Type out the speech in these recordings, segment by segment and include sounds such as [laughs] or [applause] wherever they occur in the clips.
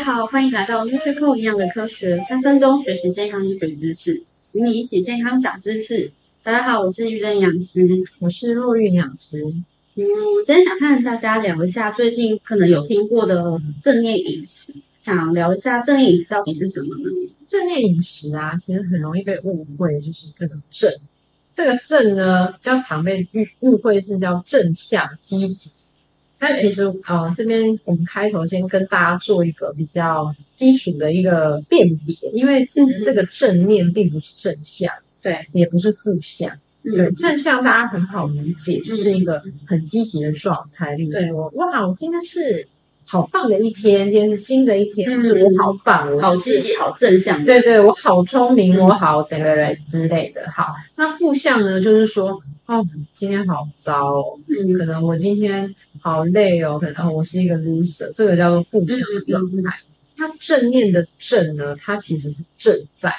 大家好，欢迎来到 NutriCore 营养的科学，三分钟学习健康医学知识，与你一起健康长知识。大家好，我是玉珍营养师，我是若玉营养师。嗯，我今天想和大家聊一下最近可能有听过的正念饮食，想聊一下正念饮食到底是什么呢？正念饮食啊，其实很容易被误会，就是这个正，这个正呢，比较常被误误会是叫正向积极。但其实，呃，这边我们开头先跟大家做一个比较基础的一个辨别，因为其实这个正念并不是正向，对，也不是负向，对，嗯、正向大家很好理解，就是一个很积极的状态，例如说，哇，我今天是。好棒的一天，今天是新的一天，嗯、我好棒，我好积极，好正向。对对，我好聪明，嗯、我好整个人之类的。好，那负向呢？就是说，哦，今天好糟哦，嗯，可能我今天好累哦，可能、哦、我是一个 loser，这个叫做负向的状态。它、嗯、正念的正呢，它其实是正在。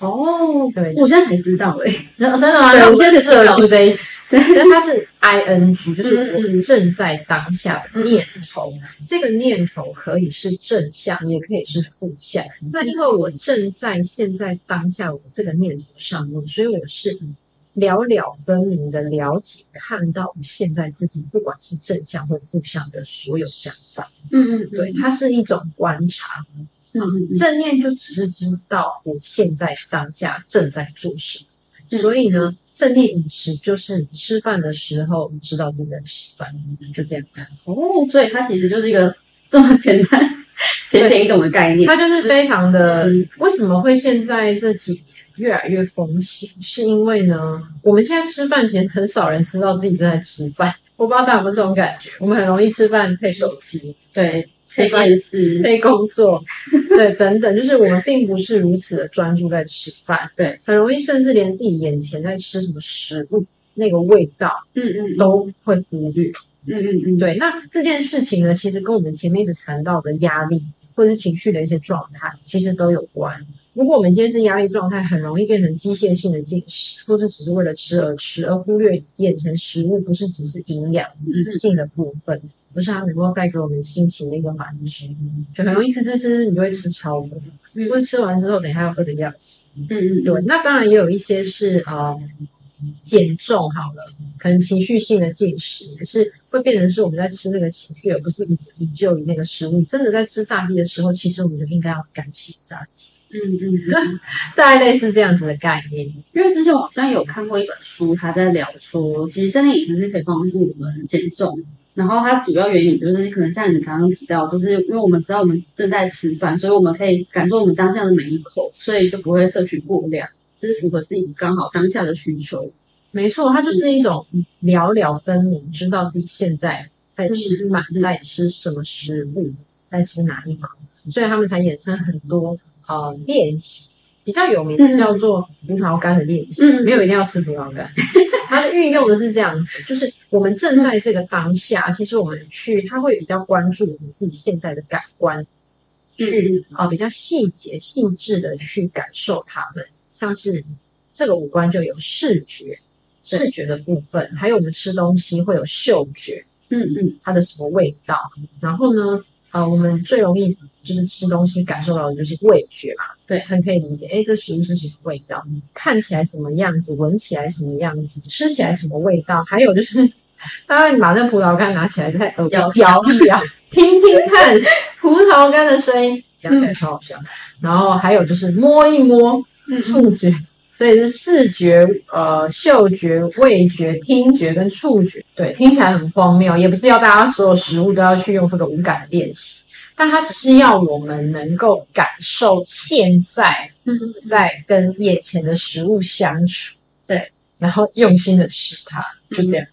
哦，对，我现在才知道哎、欸，[laughs] 真的吗？对，我现在是录这一集，[laughs] 因为它是 I N G，就是我正在当下的念头。这个念头可以是正向，也可以是负向。嗯、那因为我正在现在当下我这个念头上面，所以我是了了分明的了解，看到我现在自己不管是正向或负向的所有想法。嗯嗯，对，它是一种观察。嗯，正念就只是知道我现在当下正在做什么，嗯、所以呢，正念饮食就是吃饭的时候你知道自己在吃饭，就这样看。哦，所以它其实就是一个这么简单、浅显易懂的概念。它就是非常的，嗯、为什么会现在这几年越来越风行？是因为呢，我们现在吃饭前很少人知道自己正在吃饭。我不知道大家有没有这种感觉，我们很容易吃饭配手机，对。吃饭是非工作，[laughs] 对，等等，就是我们并不是如此的专注在吃饭，对，很容易甚至连自己眼前在吃什么食物那个味道，嗯嗯，都会忽略，嗯嗯嗯，对。那这件事情呢，其实跟我们前面一直谈到的压力或者是情绪的一些状态，其实都有关。如果我们今天是压力状态，很容易变成机械性的进食，或是只是为了吃而吃，而忽略眼前食物不是只是营养性的部分。不是它能够带给我们心情的一个满足，就很容易吃吃吃，你就会吃超多，嗯，或者吃完之后，等一下要饿的要死。嗯嗯，对。那当然也有一些是呃减重好了，可能情绪性的进食也是会变成是我们在吃那个情绪，而不是以以就于那个食物。真的在吃炸鸡的时候，其实我们就应该要感谢炸鸡。嗯嗯，嗯 [laughs] 大概类似这样子的概念。因为之前我好像有看过一本书，他在聊说，其实真的饮食是可以帮助我们减重。然后它主要原因就是可能像你刚刚提到，就是因为我们知道我们正在吃饭，所以我们可以感受我们当下的每一口，所以就不会摄取过量，这是符合自己刚好当下的需求。没错，它就是一种了了分明，知道自己现在在吃饭，嗯、在吃什么食物，在吃哪一口，所以他们才衍生很多呃练习。比较有名的叫做葡萄干的练习，嗯、没有一定要吃葡萄干。它运用的是这样子，就是我们正在这个当下，其实我们去，它会比较关注我们自己现在的感官，去啊、呃、比较细节细致的去感受它们。像是这个五官就有视觉，视觉的部分，还有我们吃东西会有嗅觉，嗯嗯，它的什么味道，然后呢？啊、呃，我们最容易就是吃东西感受到的就是味觉嘛，对，很可以理解。哎，这食物是什么味道？看起来什么样子？闻起来什么样子？吃起来什么味道？还有就是，[laughs] 大概你把那葡萄干拿起来，在耳摇摇一摇，[laughs] 听听看葡萄干的声音，[laughs] 讲起来超好笑。嗯、然后还有就是摸一摸，触觉。嗯所以是视觉、呃、嗅觉、味觉、听觉跟触觉，对，听起来很荒谬，也不是要大家所有食物都要去用这个五感的练习，但它只是要我们能够感受现在在跟眼前的食物相处，对，然后用心的吃它，就这样。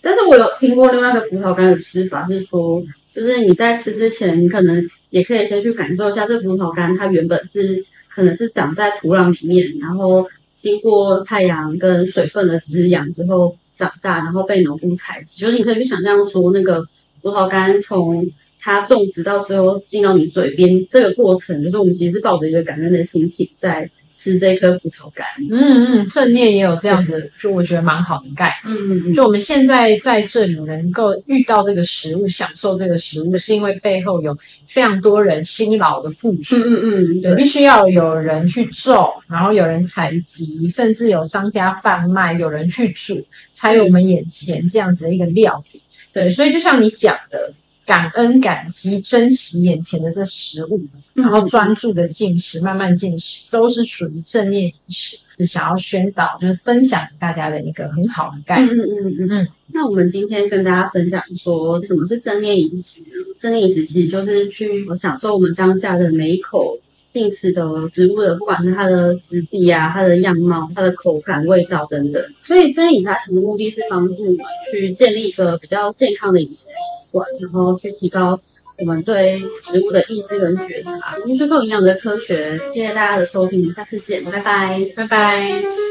但是我有听过另外一个葡萄干的吃法，是说，就是你在吃之前，你可能也可以先去感受一下这葡萄干，它原本是。可能是长在土壤里面，然后经过太阳跟水分的滋养之后长大，然后被农夫采集。就是你可以去想象说，那个葡萄干从它种植到最后进到你嘴边这个过程，就是我们其实是抱着一个感恩的心情在吃这颗葡萄干。嗯嗯，正念也有这样子，就我觉得蛮好的概念。嗯嗯嗯，就我们现在在这里能够遇到这个食物，享受这个食物，是因为背后有非常多人辛劳的付出。嗯嗯嗯，对，必须要有人去种，然后有人采集，甚至有商家贩卖，有人去煮，才有我们眼前这样子的一个料理。对，所以就像你讲的。感恩、感激、珍惜眼前的这食物，然后专注的进食，慢慢进食，都是属于正念饮食。是想要宣导，就是分享给大家的一个很好的概念。嗯嗯嗯嗯。那我们今天跟大家分享说，什么是正念饮食？正念饮食其实就是去享受我们当下的每一口进食的植物的，不管是它的质地啊、它的样貌、它的口感、味道等等。所以正念饮食它其实目的是帮助我们去建立一个比较健康的饮食然后去提高我们对食物的意识跟觉察。我们最后营养的科学，谢谢大家的收听，下次见，拜拜，拜拜。